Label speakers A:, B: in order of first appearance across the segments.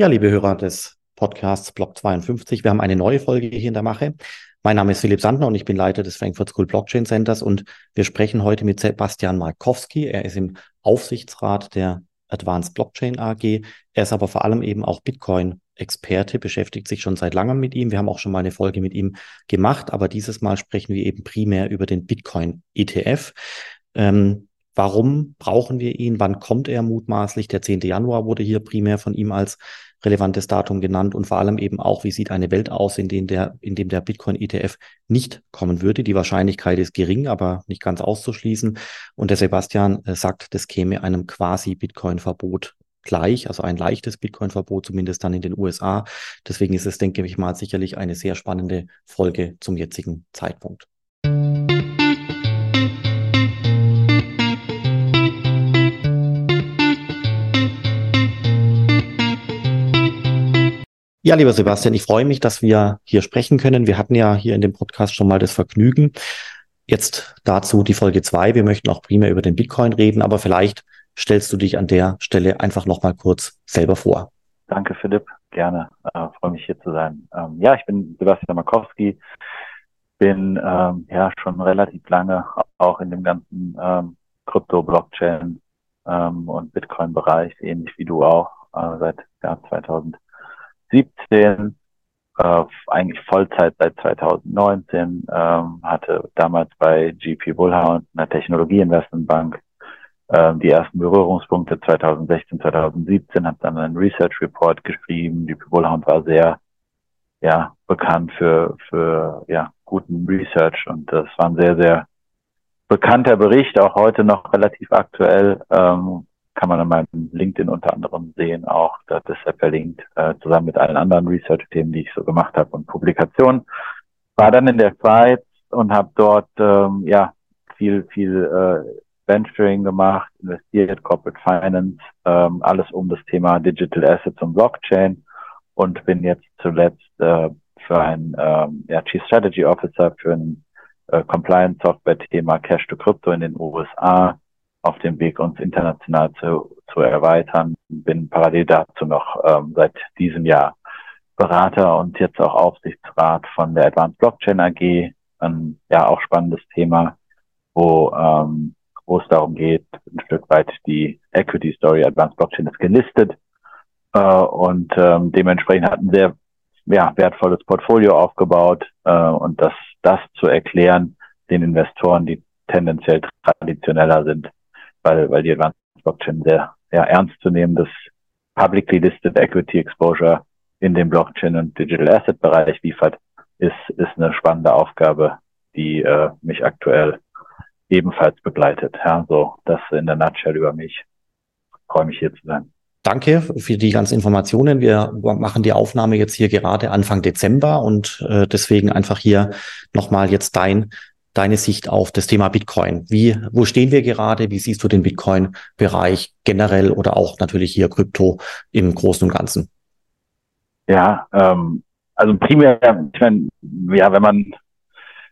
A: Ja, liebe Hörer des Podcasts Block 52, wir haben eine neue Folge hier in der Mache. Mein Name ist Philipp Sandner und ich bin Leiter des Frankfurt School Blockchain Centers und wir sprechen heute mit Sebastian Markowski. Er ist im Aufsichtsrat der Advanced Blockchain AG. Er ist aber vor allem eben auch Bitcoin-Experte, beschäftigt sich schon seit langem mit ihm. Wir haben auch schon mal eine Folge mit ihm gemacht, aber dieses Mal sprechen wir eben primär über den Bitcoin-ETF. Ähm, Warum brauchen wir ihn? Wann kommt er mutmaßlich? Der 10. Januar wurde hier primär von ihm als relevantes Datum genannt und vor allem eben auch, wie sieht eine Welt aus, in dem der, in dem der Bitcoin-ETF nicht kommen würde. Die Wahrscheinlichkeit ist gering, aber nicht ganz auszuschließen. Und der Sebastian äh, sagt, das käme einem quasi Bitcoin-Verbot gleich, also ein leichtes Bitcoin-Verbot, zumindest dann in den USA. Deswegen ist es, denke ich mal, sicherlich eine sehr spannende Folge zum jetzigen Zeitpunkt. Ja, lieber Sebastian, ich freue mich, dass wir hier sprechen können. Wir hatten ja hier in dem Podcast schon mal das Vergnügen. Jetzt dazu die Folge zwei. Wir möchten auch primär über den Bitcoin reden, aber vielleicht stellst du dich an der Stelle einfach noch mal kurz selber vor.
B: Danke, Philipp. Gerne. Äh, freue mich hier zu sein. Ähm, ja, ich bin Sebastian Markowski. Bin ähm, ja schon relativ lange auch in dem ganzen ähm, Krypto-Blockchain ähm, und Bitcoin-Bereich, ähnlich wie du auch, äh, seit ja, 2000 2017, äh, eigentlich Vollzeit seit 2019, ähm, hatte damals bei GP Bullhound, einer Technologieinvestmentbank, äh, die ersten Berührungspunkte 2016, 2017, hat dann einen Research Report geschrieben. GP Bullhound war sehr ja, bekannt für, für ja, guten Research und das war ein sehr, sehr bekannter Bericht, auch heute noch relativ aktuell. Ähm, kann man an meinem LinkedIn unter anderem sehen, auch das ist er verlinkt, äh, zusammen mit allen anderen Research-Themen, die ich so gemacht habe und Publikationen. War dann in der Schweiz und habe dort ähm, ja viel, viel äh, Venturing gemacht, investiert, Corporate Finance, ähm, alles um das Thema Digital Assets und Blockchain und bin jetzt zuletzt äh, für ein ähm, ja, Chief Strategy Officer für ein äh, Compliance Software Thema Cash to Crypto in den USA auf dem Weg, uns international zu, zu erweitern. Bin parallel dazu noch ähm, seit diesem Jahr Berater und jetzt auch Aufsichtsrat von der Advanced Blockchain AG. Ein ja auch spannendes Thema, wo, ähm, wo es darum geht, ein Stück weit die Equity Story Advanced Blockchain ist gelistet äh, und ähm, dementsprechend hat ein sehr ja, wertvolles Portfolio aufgebaut äh, und das, das zu erklären den Investoren, die tendenziell traditioneller sind, weil, weil die Advanced Blockchain sehr ja, ernst zu nehmen, das publicly listed Equity Exposure in dem Blockchain und Digital Asset Bereich liefert, ist, ist eine spannende Aufgabe, die äh, mich aktuell ebenfalls begleitet. Ja, so das in der Nutshell über mich. Freue mich hier zu sein.
A: Danke für die ganzen Informationen. Wir machen die Aufnahme jetzt hier gerade Anfang Dezember und äh, deswegen einfach hier nochmal jetzt dein deine Sicht auf das Thema Bitcoin? Wie, wo stehen wir gerade? Wie siehst du den Bitcoin-Bereich generell oder auch natürlich hier Krypto im Großen und Ganzen?
B: Ja, ähm, also primär, ich meine, ja, wenn man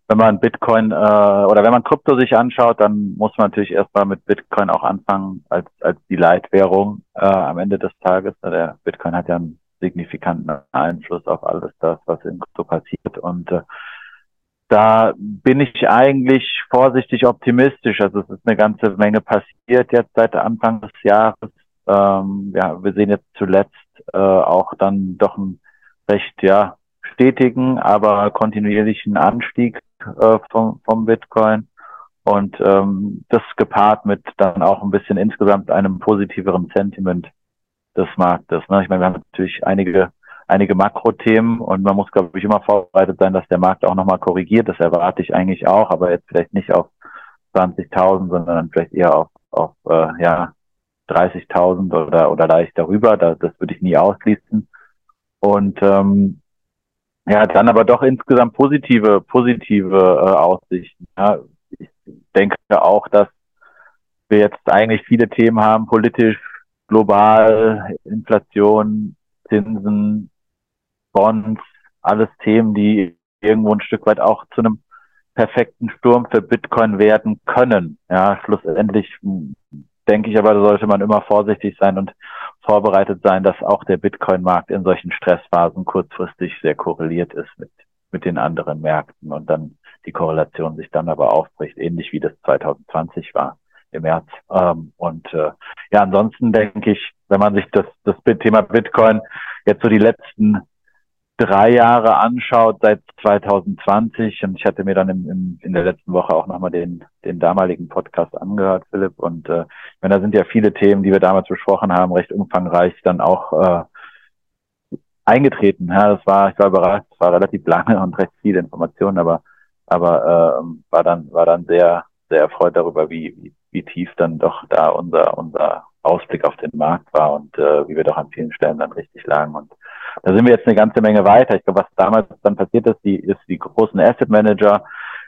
B: wenn man Bitcoin äh, oder wenn man Krypto sich anschaut, dann muss man natürlich erstmal mit Bitcoin auch anfangen als als die Leitwährung äh, am Ende des Tages. Der Bitcoin hat ja einen signifikanten Einfluss auf alles das, was in Krypto passiert und äh, da bin ich eigentlich vorsichtig optimistisch. Also es ist eine ganze Menge passiert jetzt seit Anfang des Jahres. Ähm, ja, wir sehen jetzt zuletzt äh, auch dann doch einen recht ja stetigen, aber kontinuierlichen Anstieg äh, vom, vom Bitcoin und ähm, das gepaart mit dann auch ein bisschen insgesamt einem positiveren Sentiment des Marktes. Ne? Ich meine, wir haben natürlich einige einige Makrothemen und man muss, glaube ich, immer vorbereitet sein, dass der Markt auch nochmal korrigiert. Das erwarte ich eigentlich auch, aber jetzt vielleicht nicht auf 20.000, sondern vielleicht eher auf, auf äh, ja, 30.000 oder, oder leicht darüber. Das, das würde ich nie ausschließen. Und ähm, ja, dann aber doch insgesamt positive, positive äh, Aussichten. Ja, ich denke auch, dass wir jetzt eigentlich viele Themen haben, politisch, global, Inflation, Zinsen, Bonds, alles Themen, die irgendwo ein Stück weit auch zu einem perfekten Sturm für Bitcoin werden können. Ja, schlussendlich denke ich aber, da sollte man immer vorsichtig sein und vorbereitet sein, dass auch der Bitcoin-Markt in solchen Stressphasen kurzfristig sehr korreliert ist mit, mit den anderen Märkten und dann die Korrelation sich dann aber aufbricht, ähnlich wie das 2020 war im März. Ähm, und äh, ja, ansonsten denke ich, wenn man sich das, das Thema Bitcoin jetzt so die letzten drei Jahre anschaut, seit 2020, und ich hatte mir dann im, im, in der letzten Woche auch nochmal den, den damaligen Podcast angehört, Philipp, und äh, ich meine, da sind ja viele Themen, die wir damals besprochen haben, recht umfangreich dann auch äh, eingetreten. Ja, das war, ich war überrascht, es war relativ lange und recht viele Informationen, aber aber äh, war dann war dann sehr sehr erfreut darüber, wie, wie wie tief dann doch da unser unser Ausblick auf den Markt war und äh, wie wir doch an vielen Stellen dann richtig lagen und da sind wir jetzt eine ganze Menge weiter. Ich glaube, was damals dann passiert ist, die, ist die großen Asset Manager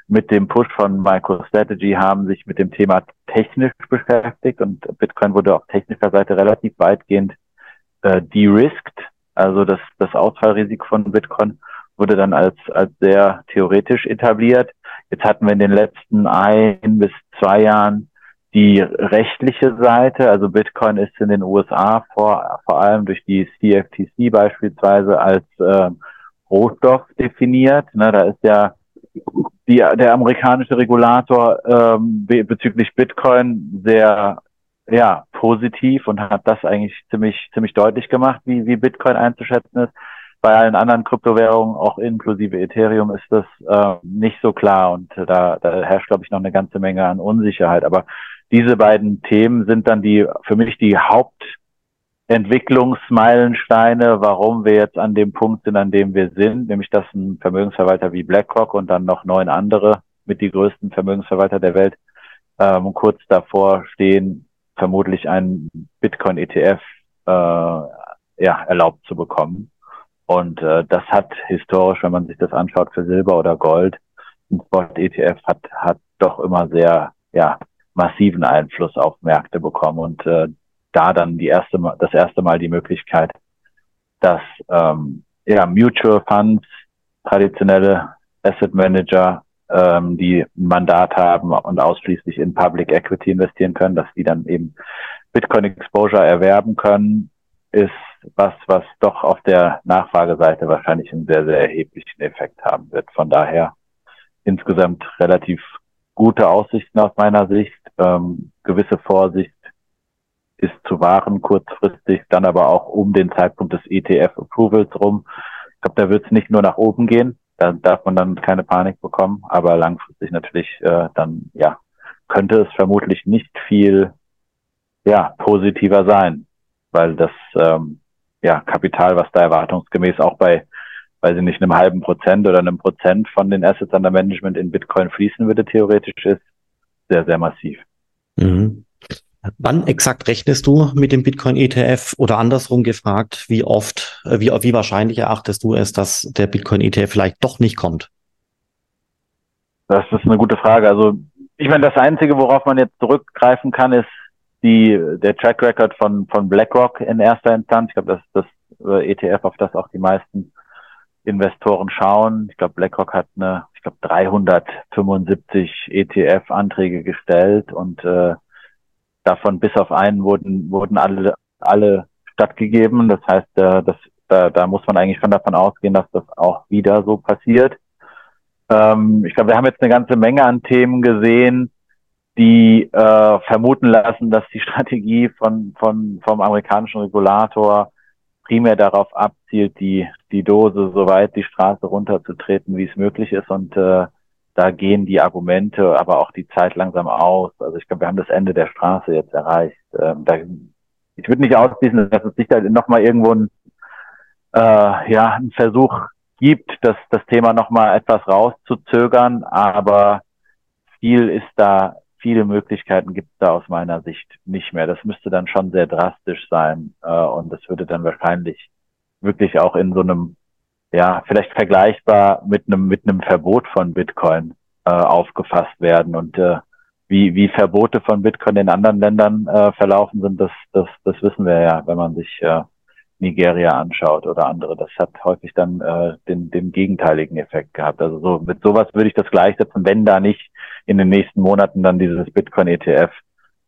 B: mit dem Push von MicroStrategy haben sich mit dem Thema technisch beschäftigt und Bitcoin wurde auf technischer Seite relativ weitgehend äh, de-risked. Also das, das Ausfallrisiko von Bitcoin wurde dann als, als sehr theoretisch etabliert. Jetzt hatten wir in den letzten ein bis zwei Jahren die rechtliche Seite, also Bitcoin ist in den USA vor, vor allem durch die CFTC beispielsweise als äh, Rohstoff definiert. Ne, da ist ja die, der amerikanische Regulator ähm, be bezüglich Bitcoin sehr ja, positiv und hat das eigentlich ziemlich, ziemlich deutlich gemacht, wie, wie Bitcoin einzuschätzen ist. Bei allen anderen Kryptowährungen, auch inklusive Ethereum, ist das äh, nicht so klar und da, da herrscht, glaube ich, noch eine ganze Menge an Unsicherheit. Aber diese beiden Themen sind dann die für mich die Hauptentwicklungsmeilensteine, warum wir jetzt an dem Punkt sind, an dem wir sind, nämlich dass ein Vermögensverwalter wie BlackRock und dann noch neun andere mit die größten Vermögensverwalter der Welt ähm, kurz davor stehen, vermutlich einen Bitcoin-ETF äh, ja, erlaubt zu bekommen. Und äh, das hat historisch, wenn man sich das anschaut, für Silber oder Gold, ein Spot-ETF hat, hat doch immer sehr ja, massiven Einfluss auf Märkte bekommen. Und äh, da dann die erste das erste Mal die Möglichkeit, dass ähm, ja, Mutual Funds, traditionelle Asset Manager, ähm, die ein Mandat haben und ausschließlich in Public Equity investieren können, dass die dann eben Bitcoin Exposure erwerben können, ist was, was doch auf der Nachfrageseite wahrscheinlich einen sehr, sehr erheblichen Effekt haben wird. Von daher insgesamt relativ gute Aussichten aus meiner Sicht. Ähm, gewisse Vorsicht ist zu wahren kurzfristig, dann aber auch um den Zeitpunkt des ETF-Approvals rum. Ich glaube, da wird es nicht nur nach oben gehen, da darf man dann keine Panik bekommen, aber langfristig natürlich äh, dann, ja, könnte es vermutlich nicht viel ja, positiver sein, weil das ähm, ja, Kapital, was da erwartungsgemäß auch bei weil sie nicht einem halben Prozent oder einem Prozent von den Assets under Management in Bitcoin fließen würde, theoretisch ist, sehr, sehr massiv.
A: Mhm. Wann exakt rechnest du mit dem Bitcoin ETF oder andersrum gefragt, wie oft, äh, wie, wie wahrscheinlich erachtest du es, dass der Bitcoin ETF vielleicht doch nicht kommt?
B: Das ist eine gute Frage. Also, ich meine, das Einzige, worauf man jetzt zurückgreifen kann, ist die, der Track Record von, von BlackRock in erster Instanz. Ich glaube, das ist das äh, ETF, auf das auch die meisten Investoren schauen. Ich glaube, BlackRock hat eine, ich glaube, 375 ETF-Anträge gestellt und äh, davon bis auf einen wurden wurden alle alle stattgegeben. Das heißt, äh, das, da, da muss man eigentlich schon davon ausgehen, dass das auch wieder so passiert. Ähm, ich glaube, wir haben jetzt eine ganze Menge an Themen gesehen, die äh, vermuten lassen, dass die Strategie von, von vom amerikanischen Regulator primär darauf abzielt, die, die Dose so weit die Straße runterzutreten, wie es möglich ist. Und äh, da gehen die Argumente, aber auch die Zeit langsam aus. Also ich glaube, wir haben das Ende der Straße jetzt erreicht. Ähm, da, ich würde nicht ausschließen, dass es sicher nochmal irgendwo ein, äh, ja, ein Versuch gibt, das, das Thema nochmal etwas rauszuzögern, aber viel ist da viele Möglichkeiten gibt es da aus meiner Sicht nicht mehr. Das müsste dann schon sehr drastisch sein äh, und das würde dann wahrscheinlich wirklich auch in so einem, ja, vielleicht vergleichbar mit einem mit einem Verbot von Bitcoin äh, aufgefasst werden und äh, wie wie Verbote von Bitcoin in anderen Ländern äh, verlaufen sind, das das das wissen wir ja, wenn man sich äh, Nigeria anschaut oder andere. Das hat häufig dann äh, den, den gegenteiligen Effekt gehabt. Also so mit sowas würde ich das gleichsetzen, wenn da nicht in den nächsten Monaten dann dieses Bitcoin ETF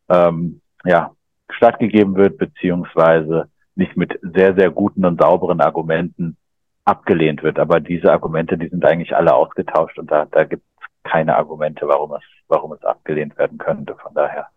B: ähm, ja stattgegeben wird, beziehungsweise nicht mit sehr, sehr guten und sauberen Argumenten abgelehnt wird. Aber diese Argumente, die sind eigentlich alle ausgetauscht und da, da gibt es keine Argumente, warum es, warum es abgelehnt werden könnte. Von daher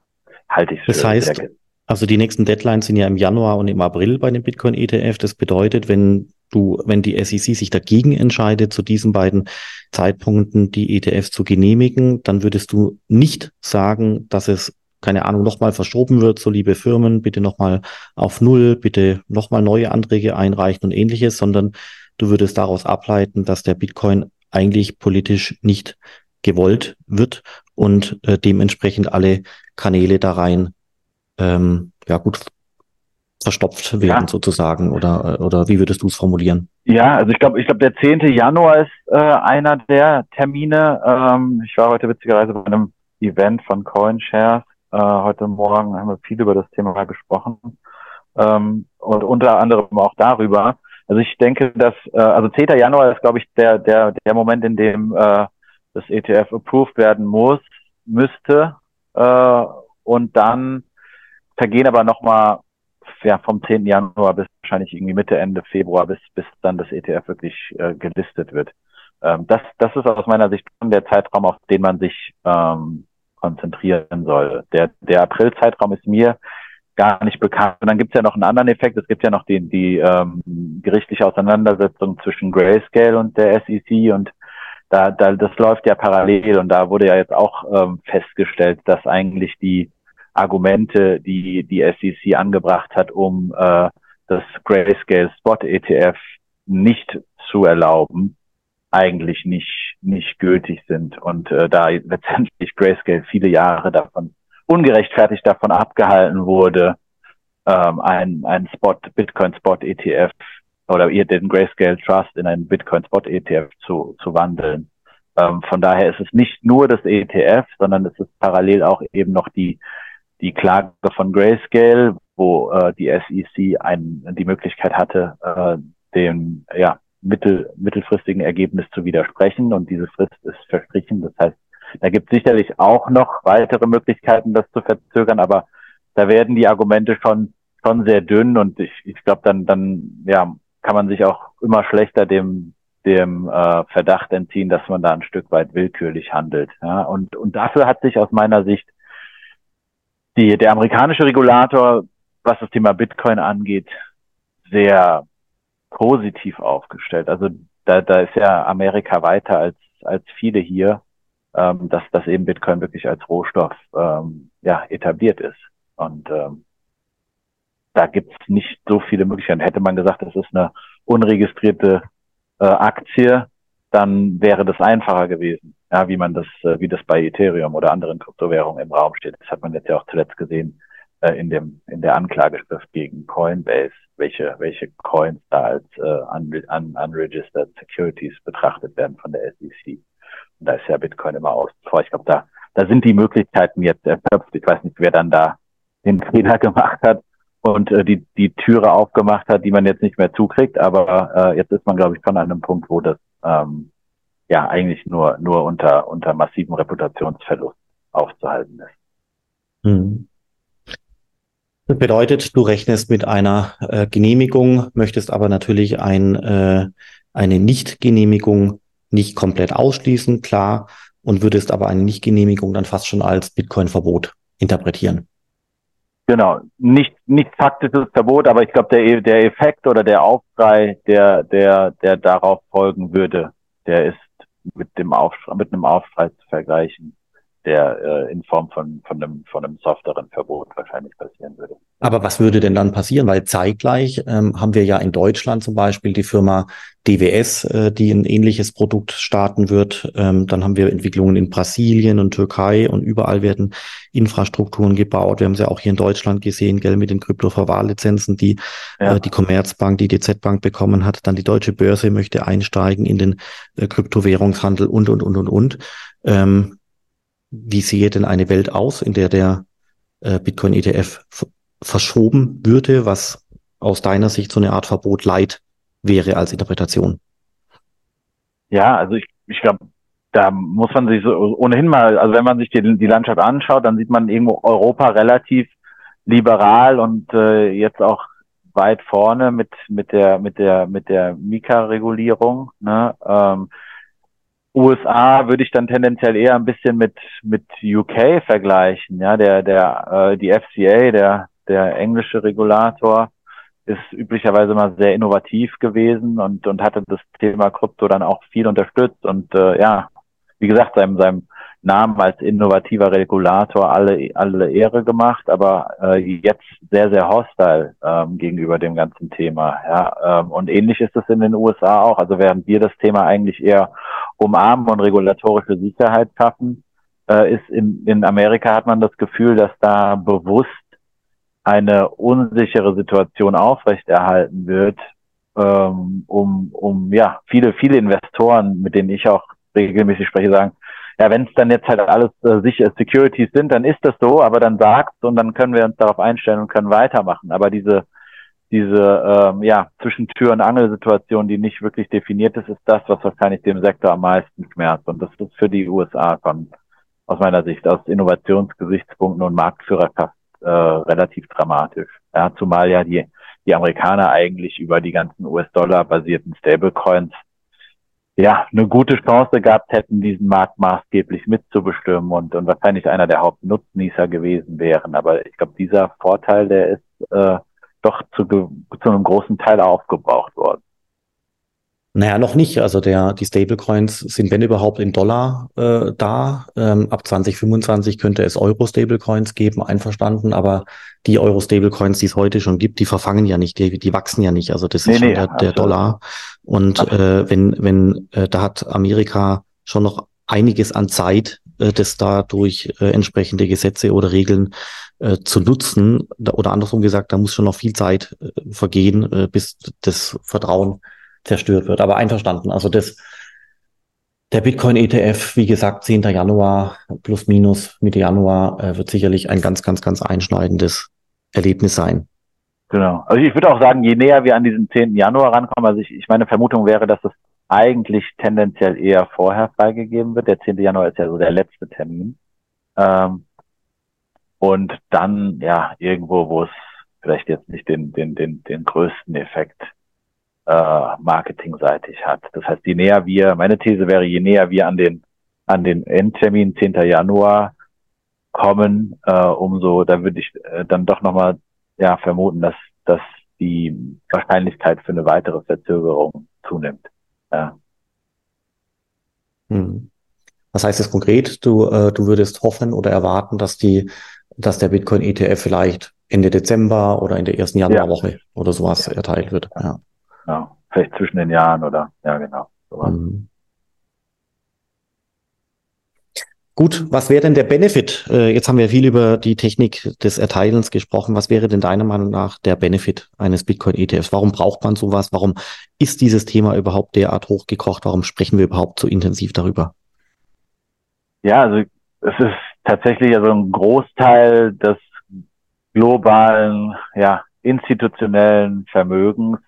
B: halte ich es
A: das für heißt, sehr also die nächsten Deadlines sind ja im Januar und im April bei dem Bitcoin ETF. Das bedeutet, wenn du, wenn die SEC sich dagegen entscheidet, zu diesen beiden Zeitpunkten die ETFs zu genehmigen, dann würdest du nicht sagen, dass es keine Ahnung, nochmal verschoben wird, so liebe Firmen, bitte nochmal auf Null, bitte nochmal neue Anträge einreichen und ähnliches, sondern du würdest daraus ableiten, dass der Bitcoin eigentlich politisch nicht gewollt wird und äh, dementsprechend alle Kanäle da rein ähm, ja gut verstopft werden ja. sozusagen oder oder wie würdest du es formulieren?
B: Ja, also ich glaube, ich glaube der 10. Januar ist äh, einer der Termine. Ähm, ich war heute witzigerweise bei einem Event von CoinShares. Äh, heute Morgen haben wir viel über das Thema gesprochen ähm, und unter anderem auch darüber. Also ich denke, dass äh, also 10. Januar ist, glaube ich, der der der Moment, in dem äh, das ETF approved werden muss, müsste äh, und dann vergehen aber nochmal ja, vom 10. Januar bis wahrscheinlich irgendwie Mitte, Ende Februar, bis, bis dann das ETF wirklich äh, gelistet wird. Ähm, das, das ist aus meiner Sicht schon der Zeitraum, auf den man sich ähm, konzentrieren soll. Der, der April-Zeitraum ist mir gar nicht bekannt. Und dann gibt es ja noch einen anderen Effekt. Es gibt ja noch die, die ähm, gerichtliche Auseinandersetzung zwischen Grayscale und der SEC und da, da, das läuft ja parallel und da wurde ja jetzt auch ähm, festgestellt, dass eigentlich die Argumente, die die SEC angebracht hat, um äh, das Grayscale Spot ETF nicht zu erlauben, eigentlich nicht nicht gültig sind und äh, da letztendlich Grayscale viele Jahre davon ungerechtfertigt davon abgehalten wurde, ähm, ein ein Spot Bitcoin Spot ETF oder ihr den Grayscale Trust in einen Bitcoin Spot ETF zu zu wandeln. Ähm, von daher ist es nicht nur das ETF, sondern es ist parallel auch eben noch die die Klage von Grayscale, wo äh, die SEC ein, die Möglichkeit hatte, äh, dem ja, mittel, mittelfristigen Ergebnis zu widersprechen und diese Frist ist verstrichen. Das heißt, da gibt es sicherlich auch noch weitere Möglichkeiten, das zu verzögern, aber da werden die Argumente schon schon sehr dünn und ich, ich glaube, dann dann ja kann man sich auch immer schlechter dem dem äh, Verdacht entziehen, dass man da ein Stück weit willkürlich handelt. Ja? Und und dafür hat sich aus meiner Sicht die, der amerikanische Regulator, was das Thema Bitcoin angeht, sehr positiv aufgestellt. Also da, da ist ja Amerika weiter als, als viele hier, ähm, dass, dass eben Bitcoin wirklich als Rohstoff ähm, ja, etabliert ist. Und ähm, da gibt's nicht so viele Möglichkeiten. Hätte man gesagt, das ist eine unregistrierte äh, Aktie, dann wäre das einfacher gewesen ja, wie man das, äh, wie das bei Ethereum oder anderen Kryptowährungen im Raum steht. Das hat man jetzt ja auch zuletzt gesehen äh, in dem in der Anklageschrift gegen Coinbase, welche welche Coins da als äh, un, un, unregistered Securities betrachtet werden von der SEC. Und da ist ja Bitcoin immer aus. Ich glaube, da da sind die Möglichkeiten jetzt erschöpft. Ich weiß nicht, wer dann da den Fehler gemacht hat und äh, die die Türe aufgemacht hat, die man jetzt nicht mehr zukriegt. Aber äh, jetzt ist man, glaube ich, an einem Punkt, wo das ähm, ja eigentlich nur, nur unter, unter massivem Reputationsverlust aufzuhalten ist.
A: Hm. Das bedeutet, du rechnest mit einer äh, Genehmigung, möchtest aber natürlich ein, äh, eine Nichtgenehmigung nicht komplett ausschließen, klar, und würdest aber eine Nichtgenehmigung dann fast schon als Bitcoin-Verbot interpretieren.
B: Genau, nicht, nicht faktisches Verbot, aber ich glaube, der, der Effekt oder der Aufschrei, der, der, der darauf folgen würde, der ist mit dem Aufschrei, mit einem Aufschrei zu vergleichen, der äh, in Form von, von, einem, von einem softeren Verbot wahrscheinlich passieren würde.
A: Aber was würde denn dann passieren? Weil zeitgleich ähm, haben wir ja in Deutschland zum Beispiel die Firma DWS, äh, die ein ähnliches Produkt starten wird. Ähm, dann haben wir Entwicklungen in Brasilien und Türkei und überall werden Infrastrukturen gebaut. Wir haben es ja auch hier in Deutschland gesehen, gell, mit den Kryptoverwahrlizenzen, die ja. äh, die Commerzbank, die DZ Bank bekommen hat. Dann die Deutsche Börse möchte einsteigen in den äh, Kryptowährungshandel und, und, und, und, und. Ähm, wie sehe denn eine Welt aus, in der der äh, Bitcoin-ETF verschoben würde, was aus deiner Sicht so eine Art Verbot leid wäre als Interpretation?
B: Ja, also ich, ich glaube, da muss man sich so ohnehin mal, also wenn man sich die, die Landschaft anschaut, dann sieht man irgendwo Europa relativ liberal und äh, jetzt auch weit vorne mit mit der mit der mit der Mika-Regulierung. Ne? Ähm, USA würde ich dann tendenziell eher ein bisschen mit mit UK vergleichen. Ja, der der äh, die FCA, der der englische Regulator, ist üblicherweise mal sehr innovativ gewesen und und hatte das Thema Krypto dann auch viel unterstützt und äh, ja, wie gesagt, seinem seinem Namen als innovativer Regulator alle, alle Ehre gemacht, aber äh, jetzt sehr, sehr hostile ähm, gegenüber dem ganzen Thema. Ja, ähm, und ähnlich ist es in den USA auch. Also während wir das Thema eigentlich eher umarmen und regulatorische Sicherheit schaffen, äh, ist in, in Amerika hat man das Gefühl, dass da bewusst eine unsichere Situation aufrechterhalten wird, ähm, um, um ja viele, viele Investoren, mit denen ich auch regelmäßig spreche, sagen, ja, wenn es dann jetzt halt alles äh, sicher Securities sind, dann ist das so, aber dann sagt und dann können wir uns darauf einstellen und können weitermachen. Aber diese diese ähm, ja zwischen Tür und Angel-Situation, die nicht wirklich definiert ist, ist das, was wahrscheinlich dem Sektor am meisten schmerzt. Und das ist für die USA von aus meiner Sicht aus Innovationsgesichtspunkten und Marktführerschaft äh, relativ dramatisch. Ja, zumal ja die die Amerikaner eigentlich über die ganzen US-Dollar basierten Stablecoins ja, eine gute Chance gehabt hätten, diesen Markt maßgeblich mitzubestimmen und, und wahrscheinlich einer der Hauptnutznießer gewesen wären. Aber ich glaube, dieser Vorteil, der ist äh, doch zu, zu einem großen Teil aufgebraucht worden.
A: Naja, noch nicht. Also der, die Stablecoins sind, wenn überhaupt, in Dollar äh, da. Ähm, ab 2025 könnte es Euro-Stablecoins geben, einverstanden. Aber die Euro-Stablecoins, die es heute schon gibt, die verfangen ja nicht, die, die wachsen ja nicht. Also das nee, ist schon nee, der, der Dollar. Und äh, wenn, wenn, äh, da hat Amerika schon noch einiges an Zeit, äh, das da durch äh, entsprechende Gesetze oder Regeln äh, zu nutzen. Oder andersrum gesagt, da muss schon noch viel Zeit äh, vergehen, äh, bis das Vertrauen zerstört wird. Aber einverstanden. Also das, der Bitcoin ETF, wie gesagt, 10. Januar plus minus Mitte Januar, äh, wird sicherlich ein ganz, ganz, ganz einschneidendes Erlebnis sein.
B: Genau. Also ich würde auch sagen, je näher wir an diesen 10. Januar rankommen, also ich, ich meine Vermutung wäre, dass es eigentlich tendenziell eher vorher freigegeben wird. Der 10. Januar ist ja so der letzte Termin. Ähm, und dann, ja, irgendwo, wo es vielleicht jetzt nicht den, den, den, den größten Effekt äh, marketingseitig hat. Das heißt, je näher wir, meine These wäre, je näher wir an den, an den Endtermin 10. Januar kommen, äh, umso, da würde ich äh, dann doch nochmal ja, vermuten, dass, dass die Wahrscheinlichkeit für eine weitere Verzögerung zunimmt. Ja.
A: Hm. Was heißt das konkret? Du, äh, du würdest hoffen oder erwarten, dass die, dass der Bitcoin ETF vielleicht Ende Dezember oder in der ersten Januarwoche ja. oder sowas ja. erteilt wird. Ja.
B: Ja. Vielleicht zwischen den Jahren oder ja genau. Sowas. Mhm.
A: Gut, was wäre denn der Benefit? Äh, jetzt haben wir viel über die Technik des Erteilens gesprochen. Was wäre denn deiner Meinung nach der Benefit eines Bitcoin-ETFs? Warum braucht man sowas? Warum ist dieses Thema überhaupt derart hochgekocht? Warum sprechen wir überhaupt so intensiv darüber?
B: Ja, also es ist tatsächlich also ein Großteil des globalen, ja, institutionellen Vermögens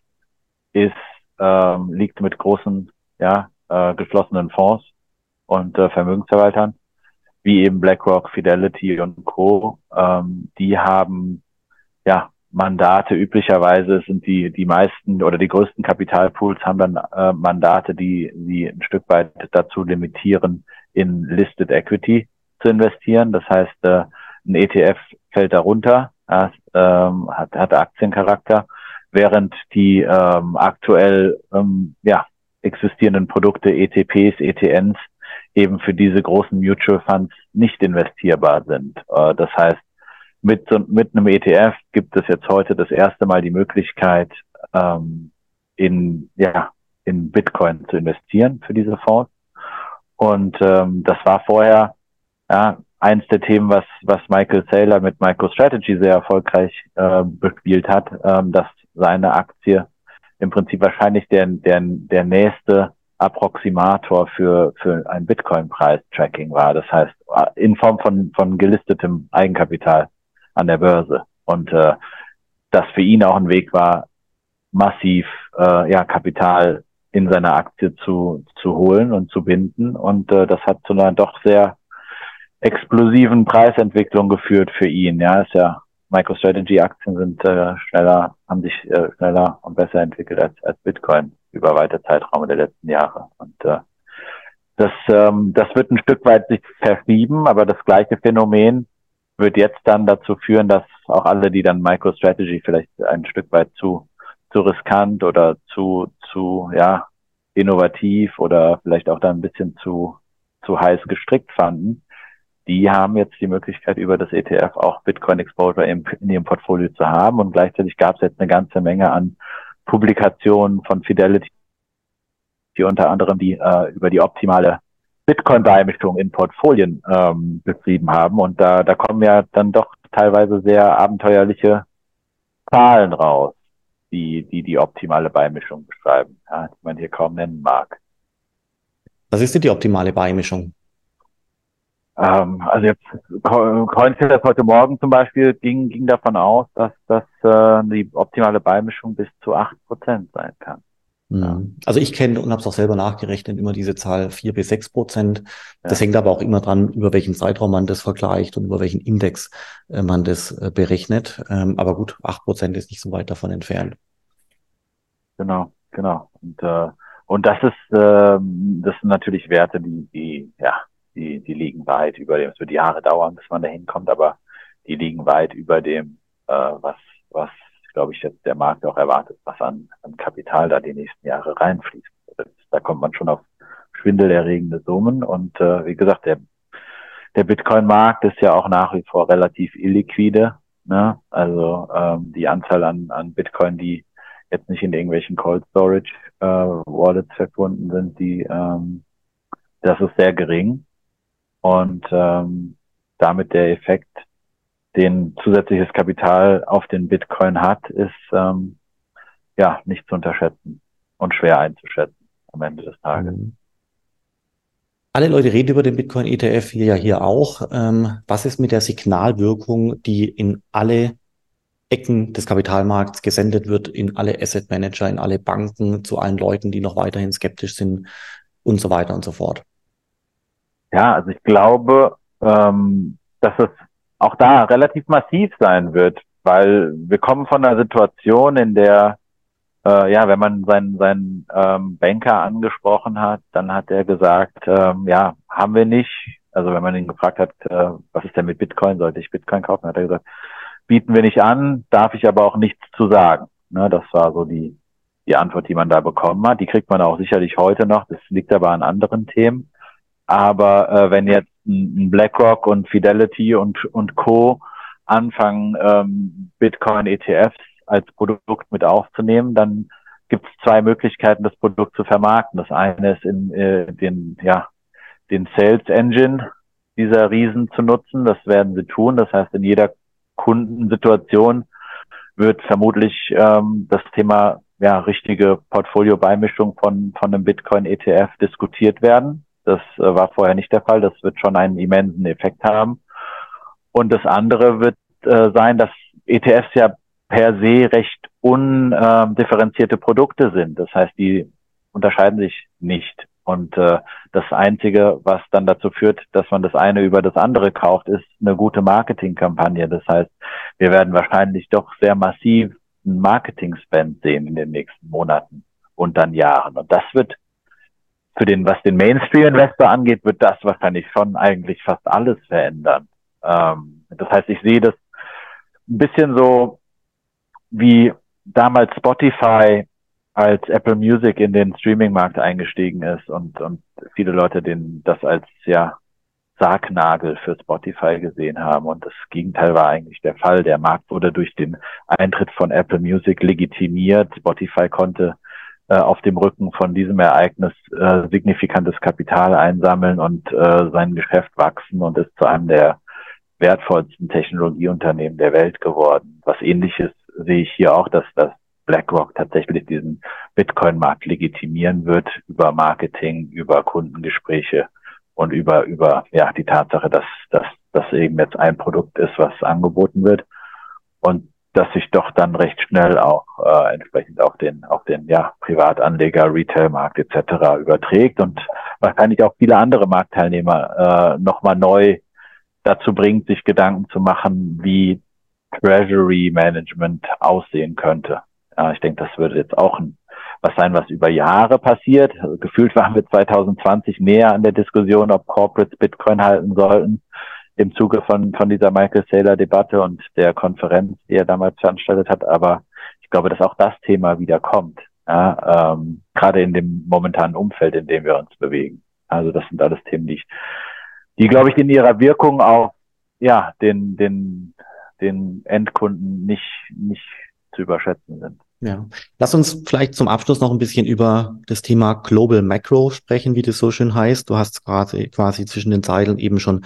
B: ist, ähm, liegt mit großen, ja, äh, geschlossenen Fonds und äh, Vermögensverwaltern wie eben BlackRock, Fidelity und Co. Ähm, die haben ja Mandate. Üblicherweise sind die die meisten oder die größten Kapitalpools haben dann äh, Mandate, die sie ein Stück weit dazu limitieren, in Listed Equity zu investieren. Das heißt, äh, ein ETF fällt darunter, äh, hat, hat Aktiencharakter, während die ähm, aktuell ähm, ja, existierenden Produkte, ETPs, ETNs, eben für diese großen Mutual Funds nicht investierbar sind. Äh, das heißt, mit, mit einem ETF gibt es jetzt heute das erste Mal die Möglichkeit, ähm, in, ja, in Bitcoin zu investieren für diese Fonds. Und ähm, das war vorher ja, eins der Themen, was, was Michael Saylor mit MicroStrategy sehr erfolgreich äh, bespielt hat, ähm, dass seine Aktie im Prinzip wahrscheinlich der, der, der nächste Approximator für, für ein Bitcoin-Preis-Tracking war. Das heißt, in Form von, von gelistetem Eigenkapital an der Börse. Und äh, das für ihn auch ein Weg war, massiv äh, ja, Kapital in seine Aktie zu, zu holen und zu binden. Und äh, das hat zu einer doch sehr explosiven Preisentwicklung geführt für ihn. Ja, ist ja MicroStrategy-Aktien sind äh, schneller, haben sich äh, schneller und besser entwickelt als, als Bitcoin über weite Zeitraume der letzten Jahre. Und äh, das, ähm, das wird ein Stück weit sich verschieben, aber das gleiche Phänomen wird jetzt dann dazu führen, dass auch alle, die dann MicroStrategy vielleicht ein Stück weit zu, zu riskant oder zu, zu, ja, innovativ oder vielleicht auch dann ein bisschen zu, zu heiß gestrickt fanden, die haben jetzt die Möglichkeit, über das ETF auch Bitcoin Exposure in, in ihrem Portfolio zu haben. Und gleichzeitig gab es jetzt eine ganze Menge an Publikationen von Fidelity, die unter anderem die äh, über die optimale Bitcoin-Beimischung in Portfolien ähm, betrieben haben. Und da, da kommen ja dann doch teilweise sehr abenteuerliche Zahlen raus, die die, die optimale Beimischung beschreiben, ja, die man hier kaum nennen mag.
A: Was ist denn die optimale Beimischung?
B: Ähm, also jetzt Coinfest heute Morgen zum Beispiel ging, ging davon aus, dass, dass äh, die optimale Beimischung bis zu acht Prozent sein kann.
A: Mhm. Also ich kenne und habe es auch selber nachgerechnet, immer diese Zahl vier bis sechs Prozent. Das ja. hängt aber auch immer dran, über welchen Zeitraum man das vergleicht und über welchen Index äh, man das äh, berechnet. Ähm, aber gut, acht Prozent ist nicht so weit davon entfernt.
B: Genau, genau. Und, äh, und das ist, äh, das sind natürlich Werte, die, die, ja, die, die liegen weit über dem, es wird Jahre dauern, bis man da hinkommt, aber die liegen weit über dem, äh, was, was, glaube ich, jetzt der Markt auch erwartet, was an, an Kapital da die nächsten Jahre reinfließt. Da kommt man schon auf schwindelerregende Summen und äh, wie gesagt, der, der Bitcoin-Markt ist ja auch nach wie vor relativ illiquide. Ne? Also ähm, die Anzahl an, an Bitcoin, die jetzt nicht in irgendwelchen Cold Storage äh, Wallets verbunden sind, die ähm, das ist sehr gering. Und ähm, damit der Effekt, den zusätzliches Kapital auf den Bitcoin hat, ist ähm, ja nicht zu unterschätzen und schwer einzuschätzen am Ende des Tages. Mhm.
A: Alle Leute reden über den Bitcoin ETF, hier ja hier auch. Ähm, was ist mit der Signalwirkung, die in alle Ecken des Kapitalmarkts gesendet wird, in alle Asset Manager, in alle Banken, zu allen Leuten, die noch weiterhin skeptisch sind und so weiter und so fort?
B: Ja, also ich glaube, ähm, dass es auch da relativ massiv sein wird, weil wir kommen von einer Situation, in der, äh, ja, wenn man seinen, seinen ähm, Banker angesprochen hat, dann hat er gesagt, ähm, ja, haben wir nicht. Also wenn man ihn gefragt hat, äh, was ist denn mit Bitcoin, sollte ich Bitcoin kaufen, hat er gesagt, bieten wir nicht an, darf ich aber auch nichts zu sagen. Ne, das war so die, die Antwort, die man da bekommen hat. Die kriegt man auch sicherlich heute noch. Das liegt aber an anderen Themen. Aber äh, wenn jetzt ein BlackRock und Fidelity und, und Co. anfangen, ähm, Bitcoin-ETFs als Produkt mit aufzunehmen, dann gibt es zwei Möglichkeiten, das Produkt zu vermarkten. Das eine ist in äh, den, ja, den Sales Engine dieser Riesen zu nutzen. Das werden sie tun. Das heißt, in jeder Kundensituation wird vermutlich ähm, das Thema ja, richtige Portfolio-Beimischung von, von einem Bitcoin-ETF diskutiert werden. Das äh, war vorher nicht der Fall. Das wird schon einen immensen Effekt haben. Und das andere wird äh, sein, dass ETFs ja per se recht undifferenzierte Produkte sind. Das heißt, die unterscheiden sich nicht. Und äh, das Einzige, was dann dazu führt, dass man das eine über das andere kauft, ist eine gute Marketingkampagne. Das heißt, wir werden wahrscheinlich doch sehr massiv einen Marketing-Spend sehen in den nächsten Monaten und dann Jahren. Und das wird für den, was den Mainstream-Investor angeht, wird das wahrscheinlich schon eigentlich fast alles verändern. Ähm, das heißt, ich sehe das ein bisschen so wie damals Spotify als Apple Music in den Streaming-Markt eingestiegen ist und, und viele Leute den das als ja Sargnagel für Spotify gesehen haben. Und das Gegenteil war eigentlich der Fall. Der Markt wurde durch den Eintritt von Apple Music legitimiert. Spotify konnte auf dem Rücken von diesem Ereignis äh, signifikantes Kapital einsammeln und äh, sein Geschäft wachsen und ist zu einem der wertvollsten Technologieunternehmen der Welt geworden. Was ähnliches sehe ich hier auch, dass das BlackRock tatsächlich diesen Bitcoin-Markt legitimieren wird über Marketing, über Kundengespräche und über, über, ja, die Tatsache, dass, dass das eben jetzt ein Produkt ist, was angeboten wird. Und das sich doch dann recht schnell auch äh, entsprechend auf den auf den ja Privatanleger, Retailmarkt etc. überträgt und wahrscheinlich auch viele andere Marktteilnehmer äh, nochmal neu dazu bringt, sich Gedanken zu machen, wie Treasury Management aussehen könnte. Ja, ich denke, das würde jetzt auch ein, was sein, was über Jahre passiert. Also gefühlt waren wir 2020 näher an der Diskussion, ob Corporates Bitcoin halten sollten im Zuge von, von dieser Michael Saylor Debatte und der Konferenz, die er damals veranstaltet hat. Aber ich glaube, dass auch das Thema wieder kommt. Ja, ähm, gerade in dem momentanen Umfeld, in dem wir uns bewegen. Also das sind alles Themen, die ich, die, glaube ich, in ihrer Wirkung auf ja, den, den, den Endkunden nicht, nicht zu überschätzen sind.
A: Ja. Lass uns vielleicht zum Abschluss noch ein bisschen über das Thema Global Macro sprechen, wie das so schön heißt. Du hast quasi, quasi zwischen den Zeilen eben schon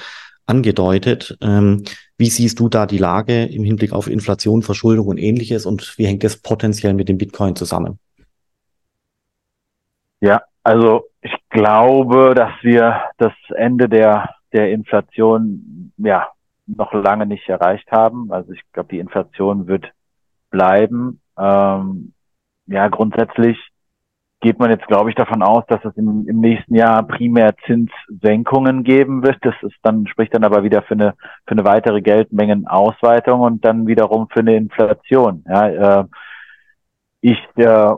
A: angedeutet. Ähm, wie siehst du da die Lage im Hinblick auf Inflation, Verschuldung und ähnliches und wie hängt das potenziell mit dem Bitcoin zusammen?
B: Ja, also ich glaube, dass wir das Ende der, der Inflation ja noch lange nicht erreicht haben. Also ich glaube, die Inflation wird bleiben. Ähm, ja, grundsätzlich geht man jetzt, glaube ich, davon aus, dass es im, im nächsten Jahr primär Zinssenkungen geben wird. Das ist dann, spricht dann aber wieder für eine, für eine weitere Geldmengenausweitung und dann wiederum für eine Inflation. Ja, äh, ich, äh,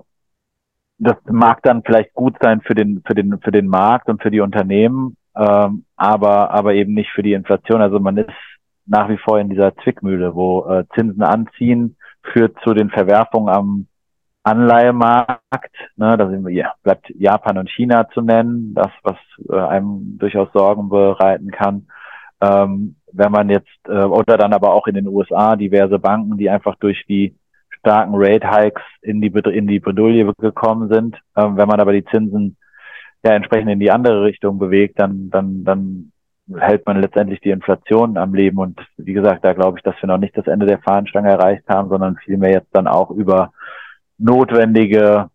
B: das mag dann vielleicht gut sein für den, für den, für den Markt und für die Unternehmen, ähm, aber, aber eben nicht für die Inflation. Also man ist nach wie vor in dieser Zwickmühle, wo äh, Zinsen anziehen, führt zu den Verwerfungen am Anleihemarkt. Ne, da sind wir, ja, bleibt Japan und China zu nennen, das, was äh, einem durchaus Sorgen bereiten kann. Ähm, wenn man jetzt, äh, oder dann aber auch in den USA diverse Banken, die einfach durch die starken Rate Hikes in die, in die Bredouille gekommen sind. Ähm, wenn man aber die Zinsen ja entsprechend in die andere Richtung bewegt, dann, dann, dann hält man letztendlich die Inflation am Leben. Und wie gesagt, da glaube ich, dass wir noch nicht das Ende der Fahnenstange erreicht haben, sondern vielmehr jetzt dann auch über notwendige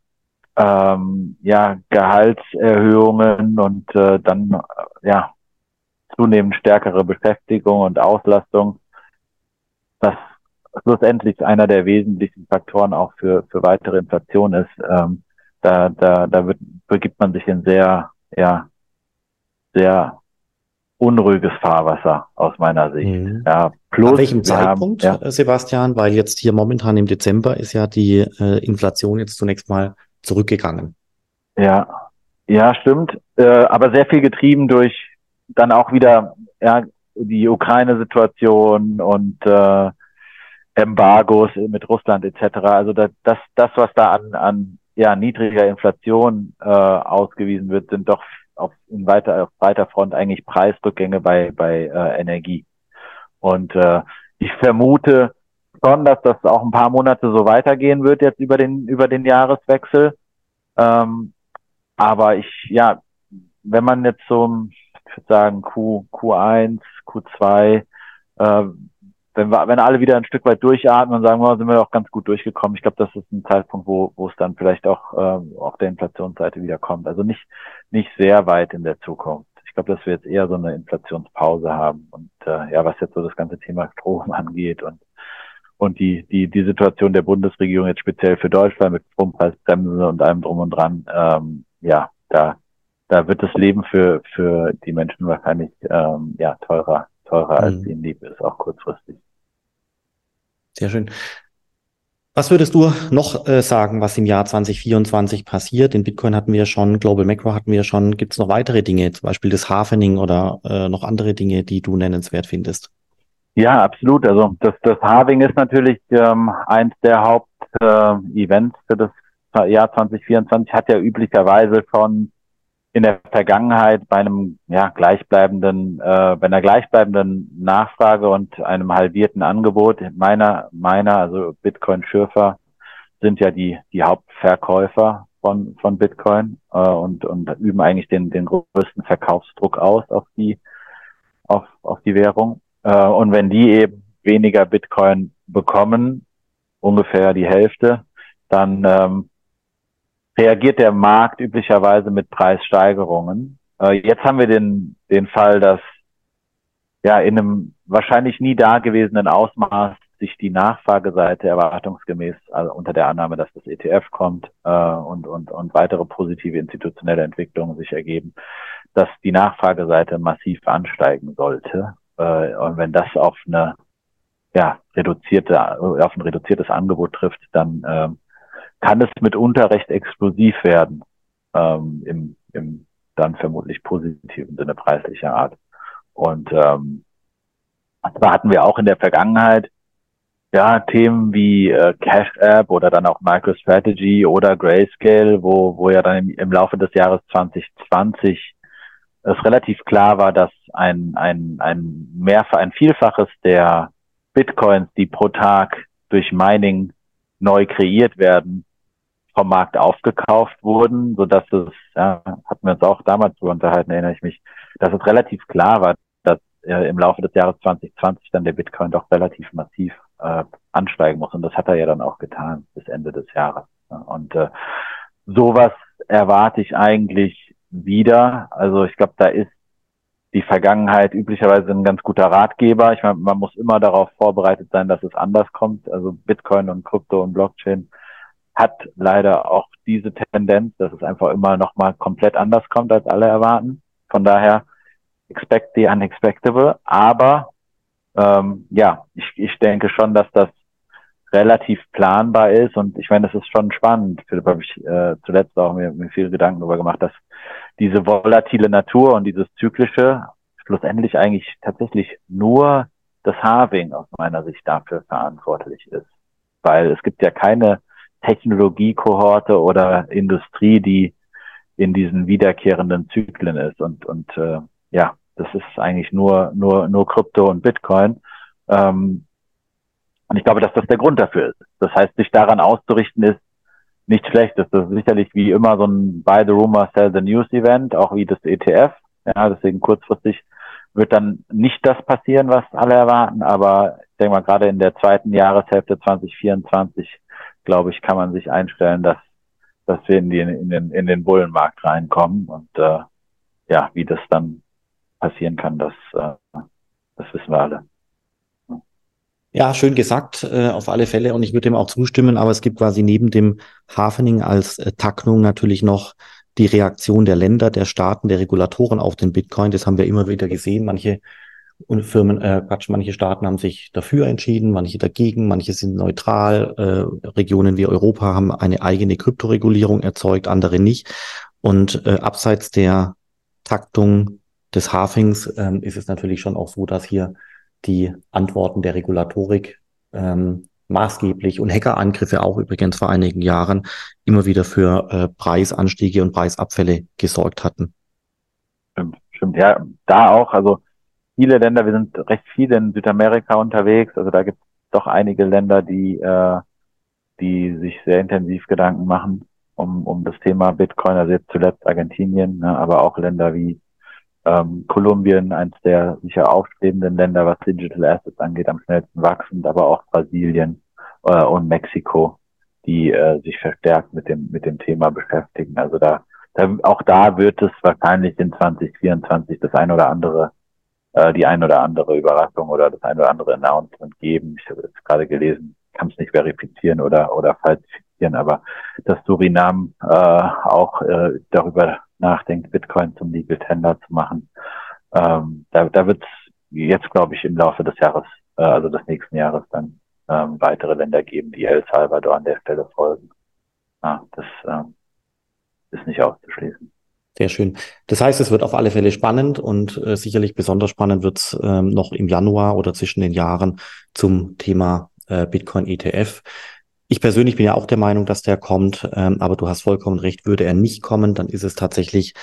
B: ähm, ja, Gehaltserhöhungen und äh, dann ja zunehmend stärkere Beschäftigung und Auslastung, was schlussendlich einer der wesentlichen Faktoren auch für, für weitere Inflation ist. Ähm, da da, da wird, begibt man sich in sehr, ja, sehr unruhiges Fahrwasser aus meiner Sicht. Mhm.
A: Ja, plus An welchem Zeitpunkt, haben, ja. Sebastian? Weil jetzt hier momentan im Dezember ist ja die äh, Inflation jetzt zunächst mal zurückgegangen.
B: Ja, ja, stimmt. Äh, aber sehr viel getrieben durch dann auch wieder ja, die Ukraine-Situation und äh, Embargos mit Russland etc. Also das, das, das was da an, an ja, niedriger Inflation äh, ausgewiesen wird, sind doch auf, in weiter, auf breiter Front eigentlich Preisrückgänge bei, bei äh, Energie. Und äh, ich vermute schon, dass das auch ein paar Monate so weitergehen wird jetzt über den, über den Jahreswechsel. Ähm, aber ich, ja, wenn man jetzt so, ich würde sagen, Q, Q1, Q2, äh, wenn wir, wenn alle wieder ein Stück weit durchatmen und sagen, oh, sind wir doch ganz gut durchgekommen. Ich glaube, das ist ein Zeitpunkt, wo, wo es dann vielleicht auch ähm, auf der Inflationsseite wieder kommt. Also nicht, nicht sehr weit in der Zukunft. Ich glaube, dass wir jetzt eher so eine Inflationspause haben. Und äh, ja, was jetzt so das ganze Thema Strom angeht und und die, die, die Situation der Bundesregierung jetzt speziell für Deutschland mit Strompreisbremse und allem drum und dran, ähm, ja, da, da wird das Leben für, für die Menschen wahrscheinlich ähm, ja, teurer, teurer mhm. als ihnen lieb ist, auch kurzfristig.
A: Sehr schön. Was würdest du noch äh, sagen, was im Jahr 2024 passiert? Den Bitcoin hatten wir schon, Global Macro hatten wir schon. Gibt es noch weitere Dinge, zum Beispiel das Hafening oder äh, noch andere Dinge, die du nennenswert findest?
B: Ja, absolut. Also das, das Halving ist natürlich ähm, eins der Hauptevents äh, für das Jahr 2024. Hat ja üblicherweise schon in der Vergangenheit bei einem ja, gleichbleibenden, äh, bei einer gleichbleibenden Nachfrage und einem halbierten Angebot meiner, meiner, also Bitcoin-Schürfer sind ja die, die Hauptverkäufer von, von Bitcoin äh, und, und üben eigentlich den, den größten Verkaufsdruck aus auf die, auf, auf die Währung. Äh, und wenn die eben weniger Bitcoin bekommen, ungefähr die Hälfte, dann ähm, reagiert der Markt üblicherweise mit Preissteigerungen. Äh, jetzt haben wir den, den Fall, dass ja in einem wahrscheinlich nie dagewesenen Ausmaß sich die Nachfrageseite erwartungsgemäß also unter der Annahme, dass das ETF kommt äh, und, und, und weitere positive institutionelle Entwicklungen sich ergeben, dass die Nachfrageseite massiv ansteigen sollte. Äh, und wenn das auf eine ja, reduzierte, auf ein reduziertes Angebot trifft, dann ähm, kann es mitunter recht explosiv werden, ähm, im, im dann vermutlich positiven Sinne preislicher Art. Und ähm, da hatten wir auch in der Vergangenheit ja Themen wie äh, Cash App oder dann auch MicroStrategy oder Grayscale, wo, wo ja dann im, im Laufe des Jahres 2020 es relativ klar war, dass ein, ein, ein mehrfach, ein Vielfaches der Bitcoins, die pro Tag durch Mining neu kreiert werden, vom Markt aufgekauft wurden, so dass es, ja, hatten wir uns auch damals drüber unterhalten, erinnere ich mich, dass es relativ klar war, dass äh, im Laufe des Jahres 2020 dann der Bitcoin doch relativ massiv äh, ansteigen muss. Und das hat er ja dann auch getan bis Ende des Jahres. Und äh, sowas erwarte ich eigentlich wieder. Also ich glaube, da ist die Vergangenheit üblicherweise ein ganz guter Ratgeber. Ich meine, man muss immer darauf vorbereitet sein, dass es anders kommt. Also Bitcoin und Krypto und Blockchain hat leider auch diese Tendenz, dass es einfach immer nochmal komplett anders kommt, als alle erwarten. Von daher expect the unexpectable. Aber ähm, ja, ich, ich denke schon, dass das relativ planbar ist und ich meine, das ist schon spannend. Philipp habe ich äh, zuletzt auch mir, mir viele Gedanken darüber gemacht, dass diese volatile Natur und dieses zyklische schlussendlich eigentlich tatsächlich nur das Harving aus meiner Sicht dafür verantwortlich ist. Weil es gibt ja keine Technologiekohorte oder Industrie, die in diesen wiederkehrenden Zyklen ist. Und, und äh, ja, das ist eigentlich nur, nur, nur Krypto und Bitcoin. Ähm, und ich glaube, dass das der Grund dafür ist. Das heißt, sich daran auszurichten ist nicht schlecht. Das ist sicherlich wie immer so ein Buy the Rumor, Sell the News Event, auch wie das ETF. Ja, deswegen kurzfristig wird dann nicht das passieren, was alle erwarten. Aber ich denke mal, gerade in der zweiten Jahreshälfte 2024 glaube ich, kann man sich einstellen, dass, dass wir in, die, in, den, in den Bullenmarkt reinkommen. Und äh, ja, wie das dann passieren kann, das, äh, das wissen wir alle.
A: Ja, schön gesagt, äh, auf alle Fälle. Und ich würde dem auch zustimmen, aber es gibt quasi neben dem Hafening als äh, Taknung natürlich noch die Reaktion der Länder, der Staaten, der Regulatoren auf den Bitcoin. Das haben wir immer wieder gesehen. Manche und Firmen, äh, Quatsch, manche Staaten haben sich dafür entschieden, manche dagegen, manche sind neutral. Äh, Regionen wie Europa haben eine eigene Kryptoregulierung erzeugt, andere nicht. Und äh, abseits der Taktung des Hafings ähm, ist es natürlich schon auch so, dass hier die Antworten der Regulatorik ähm, maßgeblich und Hackerangriffe auch übrigens vor einigen Jahren immer wieder für äh, Preisanstiege und Preisabfälle gesorgt hatten.
B: Stimmt, stimmt. Ja, da auch. Also viele Länder, wir sind recht viel in Südamerika unterwegs, also da gibt es doch einige Länder, die, äh, die sich sehr intensiv Gedanken machen um, um das Thema Bitcoin, also jetzt zuletzt Argentinien, ne, aber auch Länder wie ähm, Kolumbien, eins der sicher aufstrebenden Länder, was Digital Assets angeht, am schnellsten wachsend, aber auch Brasilien äh, und Mexiko, die äh, sich verstärkt mit dem, mit dem Thema beschäftigen. Also da, da, auch da wird es wahrscheinlich in 2024 das ein oder andere äh, die ein oder andere Überraschung oder das ein oder andere Announcement geben. Ich habe jetzt gerade gelesen, kann es nicht verifizieren oder, oder falsifizieren, aber dass Surinam äh, auch äh, darüber nachdenkt, Bitcoin zum Legal Tender zu machen. Ähm, da da wird es jetzt, glaube ich, im Laufe des Jahres, äh, also des nächsten Jahres, dann ähm, weitere Länder geben, die El Salvador an der Stelle folgen. Ja, das äh, ist nicht auszuschließen.
A: Sehr schön. Das heißt, es wird auf alle Fälle spannend und äh, sicherlich besonders spannend wird es ähm, noch im Januar oder zwischen den Jahren zum Thema äh, Bitcoin ETF. Ich persönlich bin ja auch der Meinung, dass der kommt, ähm, aber du hast vollkommen recht, würde er nicht kommen, dann ist es tatsächlich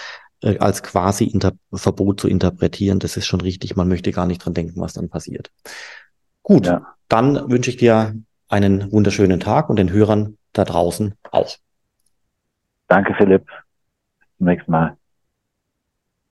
A: äh, als quasi Inter Verbot zu interpretieren. Das ist schon richtig, man möchte gar nicht dran denken, was dann passiert. Gut, ja. dann wünsche ich dir einen wunderschönen Tag und den Hörern da draußen auch.
B: Danke, Philipp. Bis zum nächsten Mal.